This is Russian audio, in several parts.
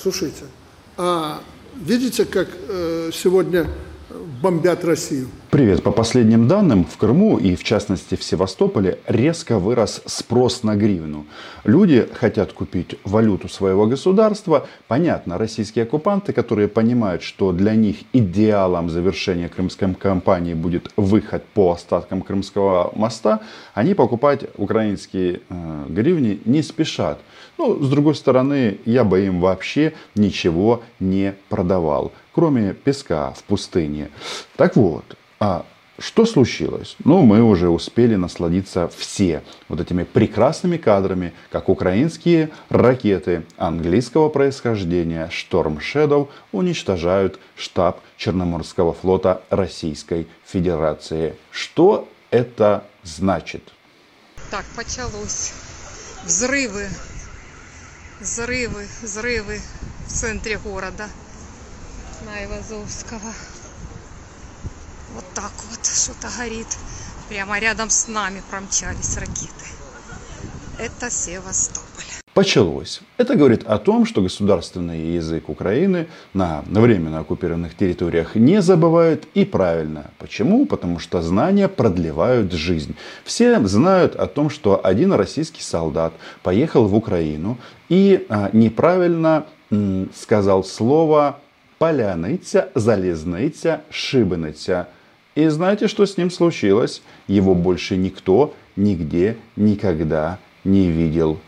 Слушайте, а видите, как э, сегодня бомбят Россию? Привет. По последним данным, в Крыму и в частности в Севастополе резко вырос спрос на гривну. Люди хотят купить валюту своего государства. Понятно, российские оккупанты, которые понимают, что для них идеалом завершения крымской кампании будет выход по остаткам Крымского моста, они покупать украинские э, гривни не спешат. Ну, с другой стороны, я бы им вообще ничего не продавал, кроме песка в пустыне. Так вот, а что случилось? Ну, мы уже успели насладиться все вот этими прекрасными кадрами, как украинские ракеты английского происхождения Storm Shadow уничтожают штаб Черноморского флота Российской Федерации. Что это значит? Так, почалось. Взрывы, взрывы, взрывы в центре города на Ивазовского. Вот так вот что-то горит. Прямо рядом с нами промчались ракеты. Это Севастополь. Почалось. Это говорит о том, что государственный язык Украины на временно оккупированных территориях не забывают и правильно. Почему? Потому что знания продлевают жизнь. Все знают о том, что один российский солдат поехал в Украину и а, неправильно сказал слово поляниця, залезниця, шибениця. И знаете, что с ним случилось? Его больше никто нигде никогда не видел.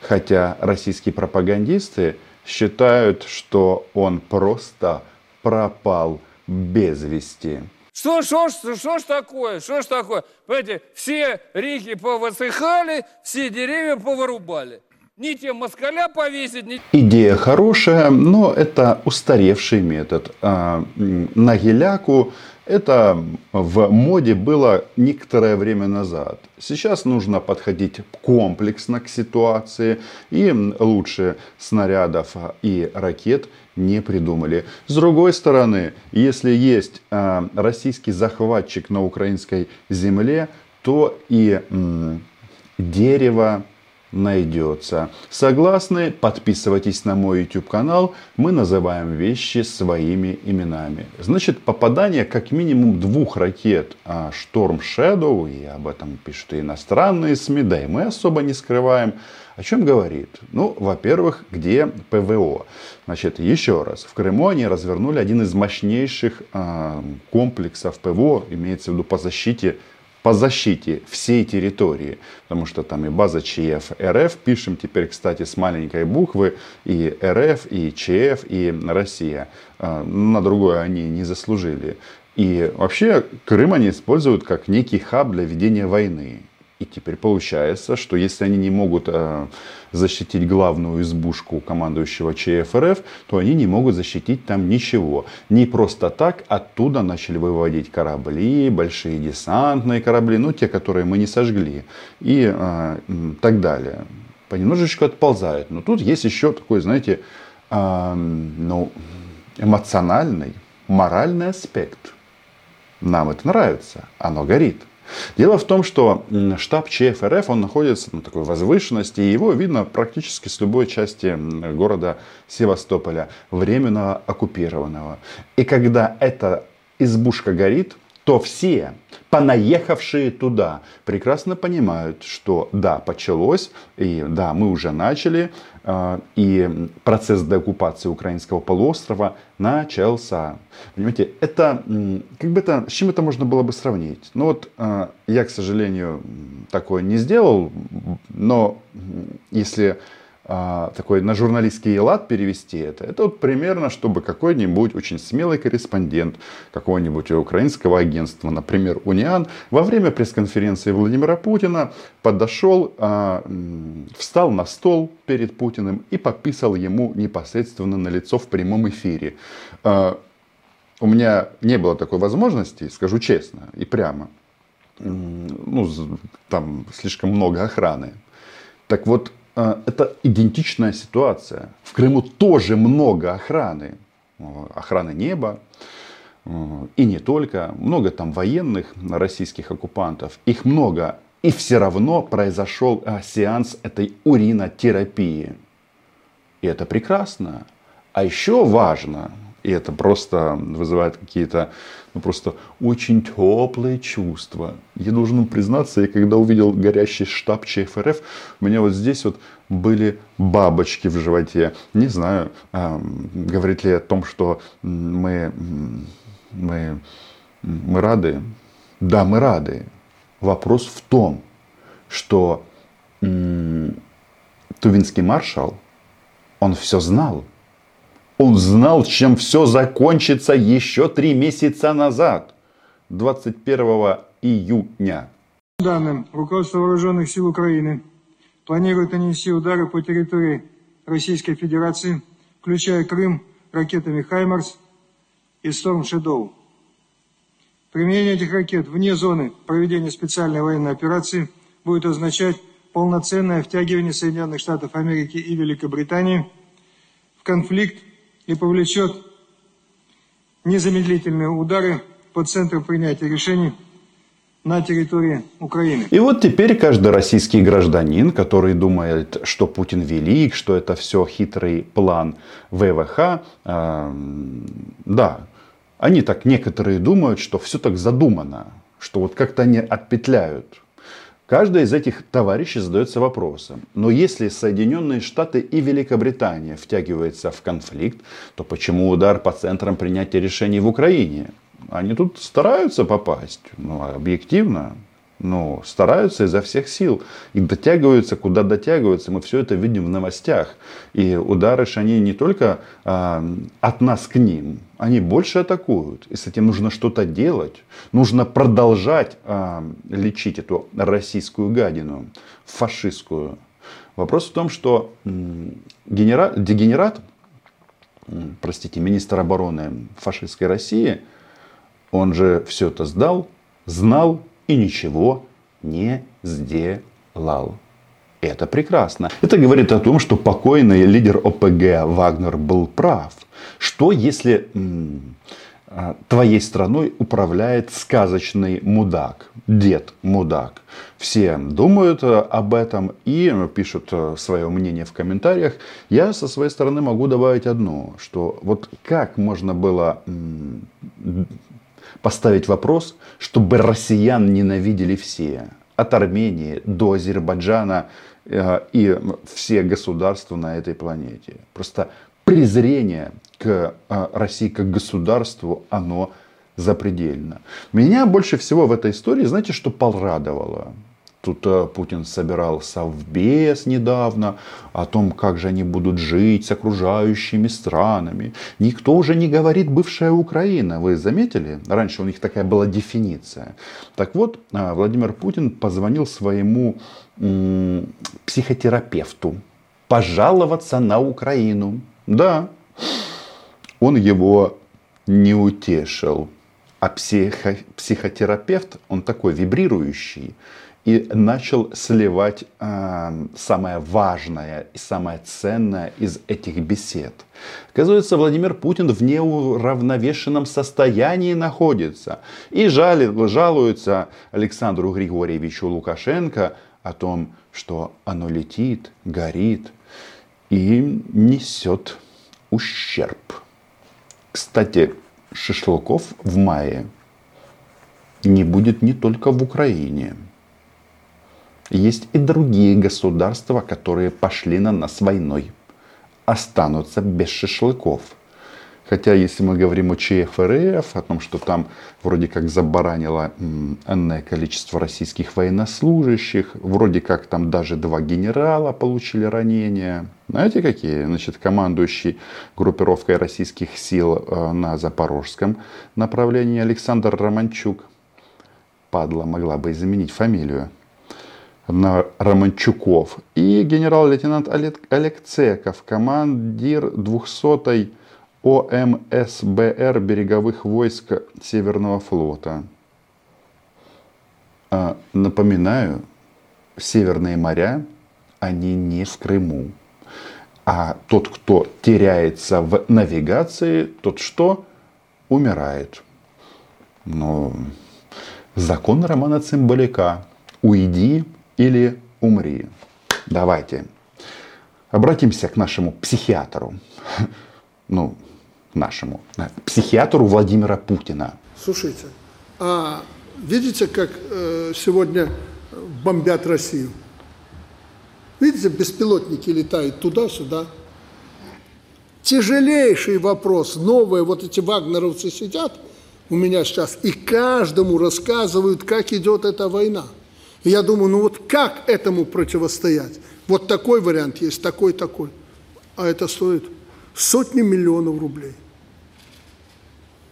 Хотя российские пропагандисты считают, что он просто пропал без вести. Что, что, что, что ж такое? Что ж такое? Понимаете, все реки повысыхали, все деревья повырубали. Ни те москаля повесить, ни... Идея хорошая, но это устаревший метод. А, на геляку это в моде было некоторое время назад. Сейчас нужно подходить комплексно к ситуации. И лучше снарядов и ракет не придумали. С другой стороны, если есть а, российский захватчик на украинской земле, то и дерево, найдется. Согласны? Подписывайтесь на мой YouTube канал. Мы называем вещи своими именами. Значит, попадание как минимум двух ракет Storm Shadow, и об этом пишут и иностранные СМИ, да и мы особо не скрываем. О чем говорит? Ну, во-первых, где ПВО? Значит, еще раз, в Крыму они развернули один из мощнейших э, комплексов ПВО, имеется в виду по защите по защите всей территории. Потому что там и база ЧФ РФ, пишем теперь, кстати, с маленькой буквы, и РФ, и ЧФ, и Россия. А, на другое они не заслужили. И вообще Крым они используют как некий хаб для ведения войны. И теперь получается, что если они не могут э, защитить главную избушку командующего ЧФРФ, то они не могут защитить там ничего. Не просто так оттуда начали выводить корабли, большие десантные корабли, ну те, которые мы не сожгли, и э, так далее. Понемножечку отползают. Но тут есть еще такой, знаете, э, ну, эмоциональный, моральный аспект. Нам это нравится, оно горит. Дело в том, что штаб ЧФРФ, он находится на такой возвышенности, и его видно практически с любой части города Севастополя, временно оккупированного. И когда эта избушка горит, то все, понаехавшие туда, прекрасно понимают, что да, почалось, и да, мы уже начали, и процесс деоккупации украинского полуострова начался. Понимаете, это, как бы это, с чем это можно было бы сравнить? Ну вот, а, я, к сожалению, такое не сделал, но если а, такой на журналистский лад перевести это, это вот примерно, чтобы какой-нибудь очень смелый корреспондент какого-нибудь украинского агентства, например, Униан, во время пресс-конференции Владимира Путина подошел, а, встал на стол перед Путиным и подписал ему непосредственно на лицо в прямом эфире. А, у меня не было такой возможности, скажу честно и прямо. Ну, там слишком много охраны. Так вот, это идентичная ситуация. В Крыму тоже много охраны. Охраны неба. И не только. Много там военных российских оккупантов. Их много. И все равно произошел а, сеанс этой уринотерапии. И это прекрасно. А еще важно, и это просто вызывает какие-то ну, просто очень теплые чувства. Я должен признаться, я когда увидел горящий штаб ЧФРФ, у меня вот здесь вот были бабочки в животе. Не знаю, говорит ли о том, что мы, мы, мы рады. Да, мы рады. Вопрос в том, что Тувинский маршал, он все знал. Он знал, чем все закончится еще три месяца назад, 21 июня. Данным, руководство Вооруженных сил Украины планирует нанести удары по территории Российской Федерации, включая Крым, ракетами «Хаймарс» и «Сторм Шедоу». Применение этих ракет вне зоны проведения специальной военной операции будет означать полноценное втягивание Соединенных Штатов Америки и Великобритании в конфликт и повлечет незамедлительные удары по центру принятия решений на территории Украины. И вот теперь каждый российский гражданин, который думает, что Путин велик, что это все хитрый план ВВХ, э, да, они так некоторые думают, что все так задумано, что вот как-то они отпетляют. Каждый из этих товарищей задается вопросом, но если Соединенные Штаты и Великобритания втягиваются в конфликт, то почему удар по центрам принятия решений в Украине? Они тут стараются попасть, ну, объективно, ну, стараются изо всех сил. И дотягиваются, куда дотягиваются. Мы все это видим в новостях. И удары же они не только э, от нас к ним, они больше атакуют. И с этим нужно что-то делать. Нужно продолжать э, лечить эту российскую гадину, фашистскую. Вопрос в том, что генера... дегенерат, простите, министр обороны фашистской России, он же все это сдал, знал и ничего не сделал. Это прекрасно. Это говорит о том, что покойный лидер ОПГ Вагнер был прав. Что если а, твоей страной управляет сказочный мудак, дед мудак. Все думают э, об этом и пишут э, свое мнение в комментариях. Я со своей стороны могу добавить одно, что вот как можно было поставить вопрос, чтобы россиян ненавидели все. От Армении до Азербайджана э, и все государства на этой планете. Просто презрение к э, России как государству, оно запредельно. Меня больше всего в этой истории, знаете, что порадовало? Тут э, Путин собирал совбез недавно о том, как же они будут жить с окружающими странами. Никто уже не говорит бывшая Украина. Вы заметили? Раньше у них такая была дефиниция. Так вот, э, Владимир Путин позвонил своему психотерапевту пожаловаться на Украину. Да, он его не утешил. А психо- психотерапевт, он такой вибрирующий и начал сливать э, самое важное и самое ценное из этих бесед. Оказывается, Владимир Путин в неуравновешенном состоянии находится и жалит, жалуется Александру Григорьевичу Лукашенко о том, что оно летит, горит и несет ущерб. Кстати, шашлыков в мае не будет не только в Украине – есть и другие государства, которые пошли на нас войной. Останутся без шашлыков. Хотя, если мы говорим о ЧФРФ, о том, что там вроде как забаранило энное количество российских военнослужащих, вроде как там даже два генерала получили ранения. Знаете какие? Значит, командующий группировкой российских сил э, на Запорожском направлении Александр Романчук. Падла могла бы изменить фамилию Романчуков. И генерал-лейтенант Олег Цеков, командир 200-й ОМСБР береговых войск Северного флота. А, напоминаю, Северные моря, они не в Крыму. А тот, кто теряется в навигации, тот что? Умирает. Но закон Романа Цымбаляка. Уйди или умри. Давайте обратимся к нашему психиатру. ну, нашему, э, психиатру Владимира Путина. Слушайте, а видите, как э, сегодня бомбят Россию? Видите, беспилотники летают туда-сюда. Тяжелейший вопрос. Новые вот эти вагнеровцы сидят у меня сейчас и каждому рассказывают, как идет эта война. И я думаю, ну вот как этому противостоять? Вот такой вариант есть, такой, такой. А это стоит сотни миллионов рублей.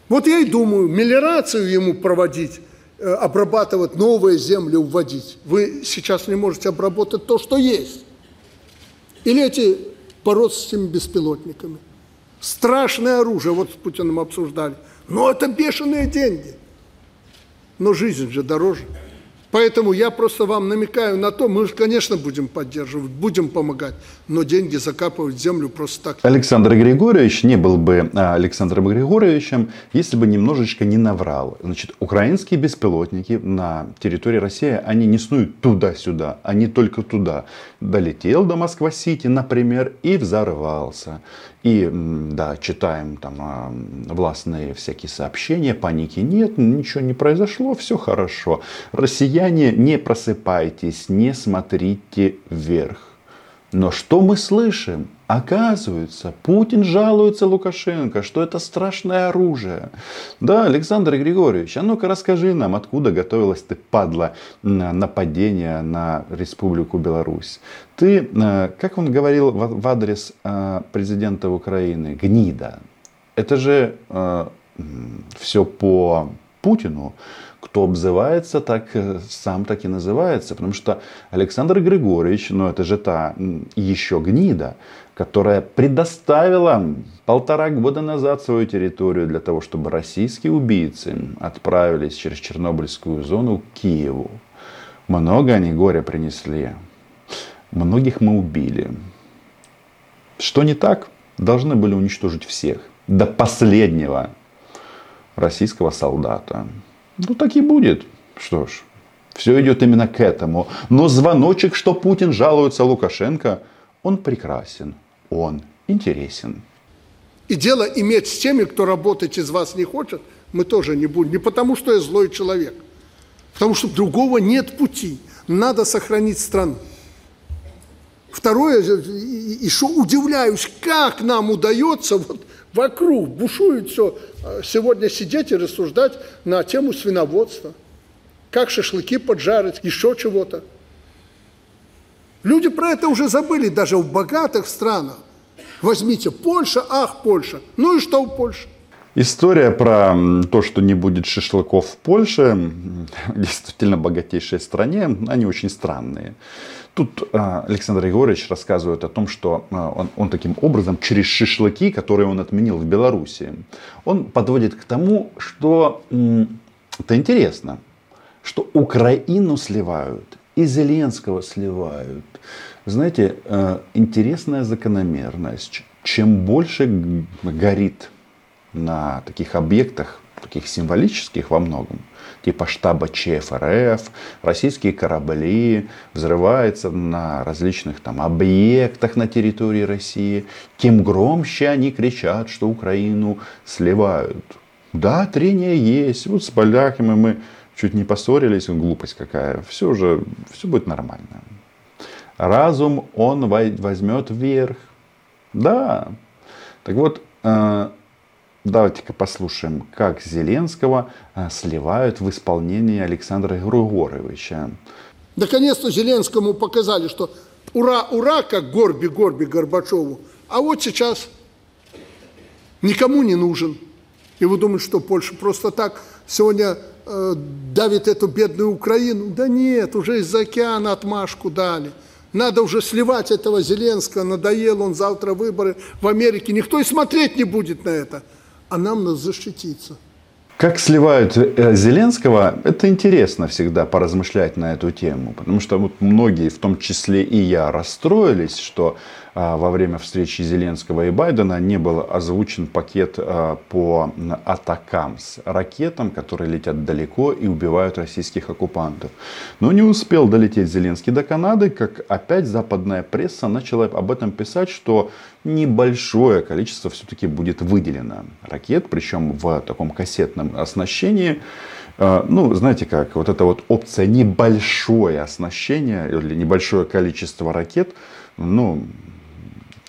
Вот я и думаю, мелиорацию ему проводить, э, обрабатывать новые земли, уводить. Вы сейчас не можете обработать то, что есть. Или эти бороться с этими беспилотниками. Страшное оружие, вот с Путиным обсуждали. Но это бешеные деньги. Но жизнь же дороже. Поэтому я просто вам намекаю на то, мы, конечно, будем поддерживать, будем помогать, но деньги закапывать в землю просто так. Александр Григорьевич не был бы а, Александром Григорьевичем, если бы немножечко не наврал. Значит, украинские беспилотники на территории России, они не снуют туда-сюда, они только туда. Долетел до Москва-Сити, например, и взорвался. И, да, читаем там а, властные всякие сообщения, паники нет, ничего не произошло, все хорошо. Россияне, не просыпайтесь, не смотрите вверх. Но что мы слышим? Оказывается, Путин жалуется Лукашенко, что это страшное оружие. Да, Александр Григорьевич, а ну-ка расскажи нам, откуда готовилась ты, падла, на нападение на Республику Беларусь. Ты, э, как он говорил в адрес э, президента Украины, гнида. Это же э, все по Путину кто обзывается, так э, сам так и называется. Потому что Александр Григорьевич, ну это же та еще гнида, которая предоставила полтора года назад свою территорию для того, чтобы российские убийцы отправились через Чернобыльскую зону к Киеву. Много они горя принесли. Многих мы убили. Что не так? Должны были уничтожить всех. До последнего российского солдата. Ну, так и будет. Что ж, все идет именно к этому. Но звоночек, что Путин жалуется Лукашенко, он прекрасен, он интересен. И дело иметь с теми, кто работать из вас не хочет, мы тоже не будем. Не потому, что я злой человек. Потому что другого нет пути. Надо сохранить страну. Второе, и что удивляюсь, как нам удается вот вокруг бушует все. А, сегодня сидеть и рассуждать на тему свиноводства. Как шашлыки поджарить, еще чего-то. Люди про это уже забыли, даже в богатых странах. Возьмите Польша, ах, Польша. Ну и что в Польше? История про то, что не будет шашлыков в Польше, действительно богатейшей стране, они очень странные. Тут а, Александр Егорович рассказывает о том, что а, он, он таким образом через шашлыки, которые он отменил в Беларуси, он подводит к тому, что это интересно, что Украину сливают и Зеленского сливают. Знаете, а, интересная закономерность. Чем больше горит на таких объектах, таких символических во многом, типа штаба ЧФРФ, российские корабли, взрываются на различных там объектах на территории России, тем громче они кричат, что Украину сливают. Да, трение есть. Вот с поляками мы чуть не поссорились, глупость какая. Все уже, все будет нормально. Разум, он возьмет вверх. Да. Так вот, э, Давайте-ка послушаем, как Зеленского э, сливают в исполнении Александра Григоровича. Наконец-то Зеленскому показали, что ура, ура, как горби, горби Горбачеву. А вот сейчас никому не нужен. И вы думаете, что Польша просто так сегодня э, давит эту бедную Украину? Да нет, уже из-за океана отмашку дали. Надо уже сливать этого Зеленского, надоел он завтра выборы в Америке. Никто и смотреть не будет на это а нам надо защититься. Как сливают э, Зеленского, это интересно всегда поразмышлять на эту тему. Потому что вот многие, в том числе и я, расстроились, что во время встречи Зеленского и Байдена не был озвучен пакет а, по Атакамс, ракетам, которые летят далеко и убивают российских оккупантов. Но не успел долететь Зеленский до Канады, как опять западная пресса начала об этом писать, что небольшое количество все-таки будет выделено ракет, причем в таком кассетном оснащении. А, ну, знаете как, вот эта вот опция небольшое оснащение или небольшое количество ракет, ну,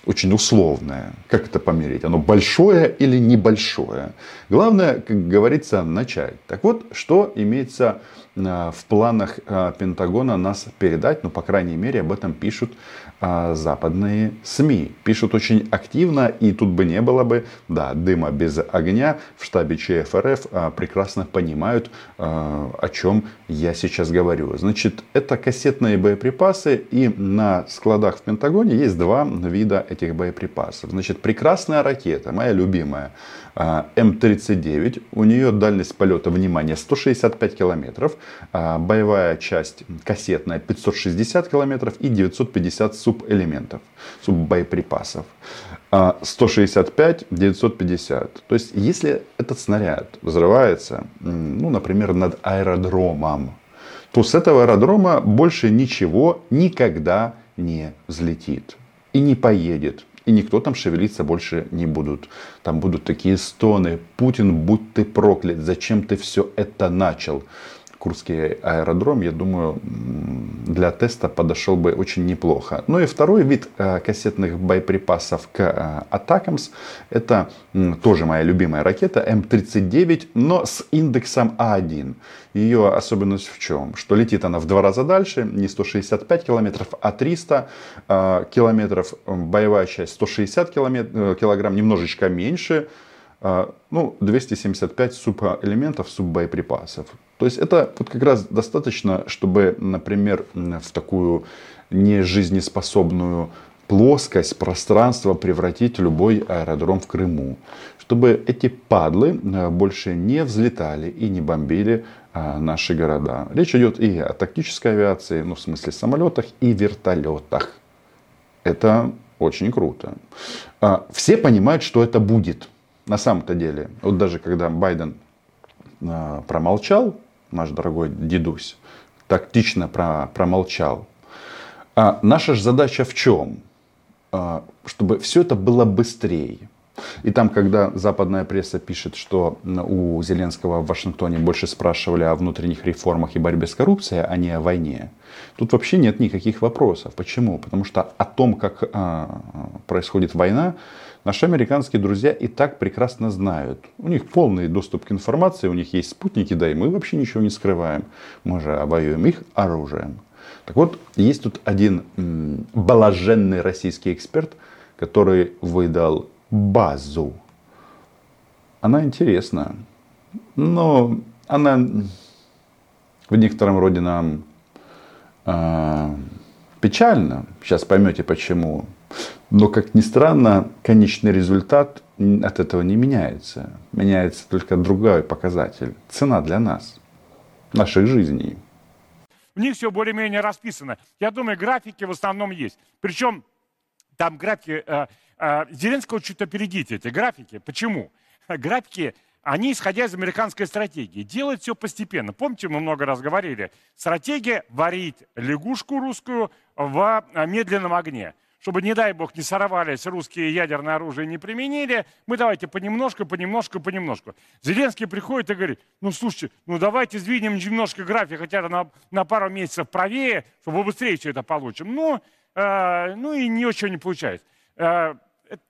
очень условное. Как это померить? Оно большое или небольшое? Главное, как говорится, начать. Так вот, что имеется в планах а, Пентагона нас передать, ну, по крайней мере, об этом пишут а, западные СМИ. Пишут очень активно, и тут бы не было бы, да, дыма без огня. В штабе ЧФРФ прекрасно понимают, о чем я сейчас говорю. Значит, это кассетные боеприпасы, и на складах в Пентагоне есть два вида этих боеприпасов. Значит, прекрасная ракета, моя любимая, М-39. У нее дальность полета, внимание, 165 километров. Боевая часть кассетная 560 километров и 950 субэлементов, суббоеприпасов. 165, 950. То есть, если этот снаряд взрывается, ну, например, над аэродромом, то с этого аэродрома больше ничего никогда не взлетит и не поедет. И никто там шевелиться больше не будут. Там будут такие стоны. Путин, будь ты проклят, зачем ты все это начал? Курский аэродром, я думаю, для теста подошел бы очень неплохо. Ну и второй вид э, кассетных боеприпасов к э, Атакамс, это тоже моя любимая ракета М39, но с индексом А1. Ее особенность в чем? Что летит она в два раза дальше, не 165 километров, а 300 э, километров. Боевая часть 160 килограмм, немножечко меньше, ну, 275 субэлементов, суббоеприпасов. То есть это вот как раз достаточно, чтобы, например, в такую нежизнеспособную плоскость, пространство превратить любой аэродром в Крыму. Чтобы эти падлы э, больше не взлетали и не бомбили э, наши города. Речь идет и о тактической авиации, ну в смысле самолетах и вертолетах. Это очень круто. А, все понимают, что это будет на самом-то деле. Вот даже когда Байден э, промолчал, наш дорогой дедусь, тактично про, промолчал. А наша же задача в чем? А, чтобы все это было быстрее. И там, когда западная пресса пишет, что у Зеленского в Вашингтоне больше спрашивали о внутренних реформах и борьбе с коррупцией, а не о войне, тут вообще нет никаких вопросов. Почему? Потому что о том, как а, происходит война, Наши американские друзья и так прекрасно знают. У них полный доступ к информации, у них есть спутники, да и мы вообще ничего не скрываем. Мы же обоюем их оружием. Так вот, есть тут один м, балаженный российский эксперт, который выдал базу. Она интересна, но она в некотором роде нам э, печальна. Сейчас поймете почему. Но, как ни странно, конечный результат от этого не меняется. Меняется только другой показатель. Цена для нас, наших жизней. У них все более-менее расписано. Я думаю, графики в основном есть. Причем там графики... Э, э, Зеленского чуть опередите эти графики. Почему? Графики, они, исходя из американской стратегии, делают все постепенно. Помните, мы много раз говорили, стратегия варить лягушку русскую в э, медленном огне чтобы, не дай бог, не сорвались русские ядерное оружие не применили, мы давайте понемножку, понемножку, понемножку. Зеленский приходит и говорит, ну, слушайте, ну, давайте сдвинем немножко график хотя бы на, на пару месяцев правее, чтобы быстрее все это получим. Ну, э, ну и ничего не получается. Э,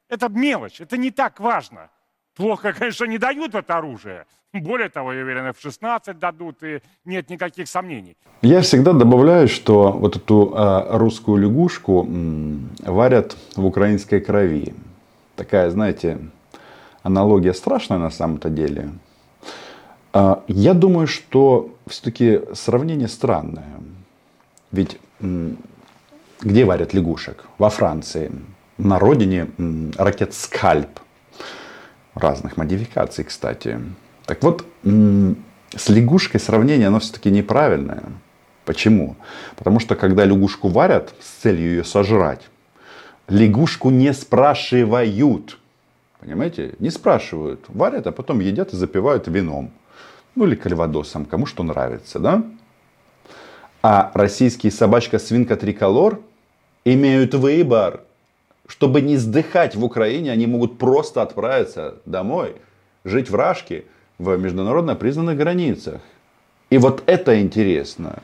это мелочь, это не так важно. Плохо, конечно, не дают это оружие. Более того, я уверен, F-16 дадут, и нет никаких сомнений. Я всегда добавляю, что вот эту э, русскую лягушку м, варят в украинской крови. Такая, знаете, аналогия страшная на самом-то деле. Э, я думаю, что все-таки сравнение странное. Ведь м, где варят лягушек? Во Франции. На родине м, ракет «Скальп» разных модификаций, кстати. Так вот, с лягушкой сравнение, оно все-таки неправильное. Почему? Потому что когда лягушку варят с целью ее сожрать, лягушку не спрашивают. Понимаете? Не спрашивают. Варят, а потом едят и запивают вином. Ну или кальвадосом, кому что нравится, да? А российские собачка-свинка триколор имеют выбор. Чтобы не сдыхать в Украине, они могут просто отправиться домой, жить в Рашке, в международно признанных границах. И вот это интересно.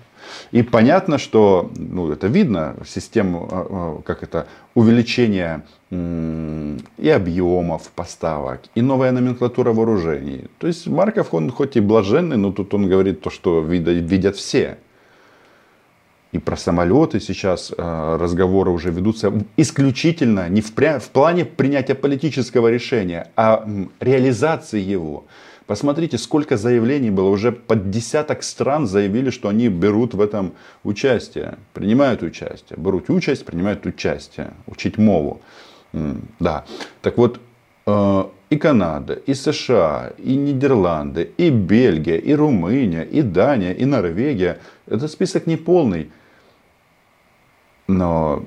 И понятно, что ну, это видно, систему, а, а, как это, увеличения и объемов поставок, и новая номенклатура вооружений. То есть Марков, он хоть и блаженный, но тут он говорит то, что видят все. И про самолеты сейчас э, разговоры уже ведутся исключительно не в, в плане принятия политического решения, а реализации его. Посмотрите, сколько заявлений было. Уже под десяток стран заявили, что они берут в этом участие. Принимают участие. Берут участь, принимают участие. Учить мову. Да. Так вот, э, и Канада, и США, и Нидерланды, и Бельгия, и Румыния, и Дания, и Норвегия. Это список не полный. Но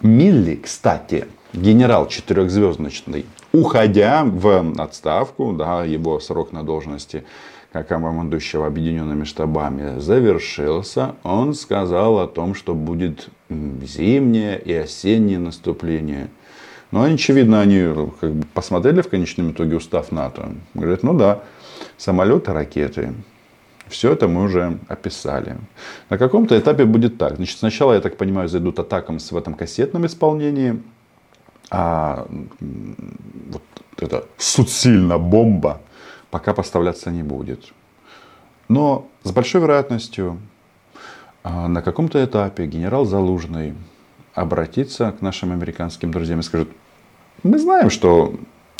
Милли, кстати, генерал четырехзвездочный, уходя в отставку, да, его срок на должности как командующего объединенными штабами завершился, он сказал о том, что будет зимнее и осеннее наступление. Но, очевидно, они как бы посмотрели в конечном итоге устав НАТО. Говорят, ну да, самолеты, ракеты. Все это мы уже описали. На каком-то этапе будет так. Значит, сначала, я так понимаю, зайдут атакам в этом кассетном исполнении а вот эта сильно бомба пока поставляться не будет. Но с большой вероятностью а, на каком-то этапе генерал Залужный обратится к нашим американским друзьям и скажет, мы знаем, что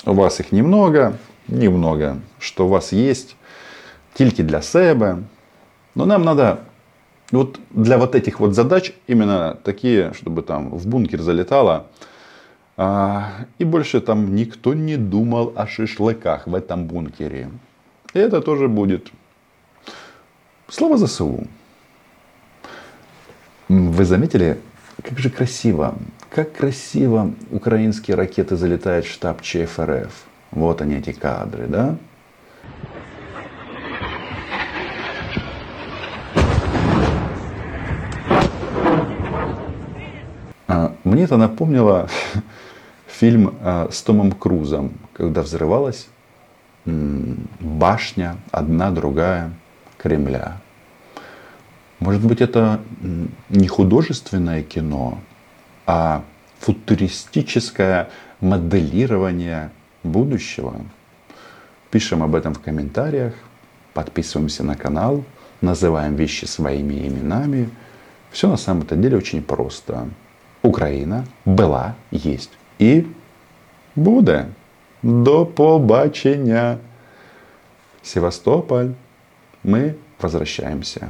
у вас их немного, немного, что у вас есть тильки для себе, но нам надо вот для вот этих вот задач именно такие, чтобы там в бункер залетало а, и больше там никто не думал о шашлыках в этом бункере. И это тоже будет. Слава ЗСУ. Вы заметили, как же красиво, как красиво украинские ракеты залетают в штаб ЧФРФ. Вот они эти кадры, да? Мне это напомнило фильм э, с Томом Крузом, когда взрывалась башня, одна, другая Кремля. Может быть, это не художественное кино, а футуристическое моделирование будущего. Пишем об этом в комментариях, подписываемся на канал, называем вещи своими именами. Все на самом-то деле очень просто. Украина была, есть і буде. До побачення. Севастополь. Мы возвращаемся.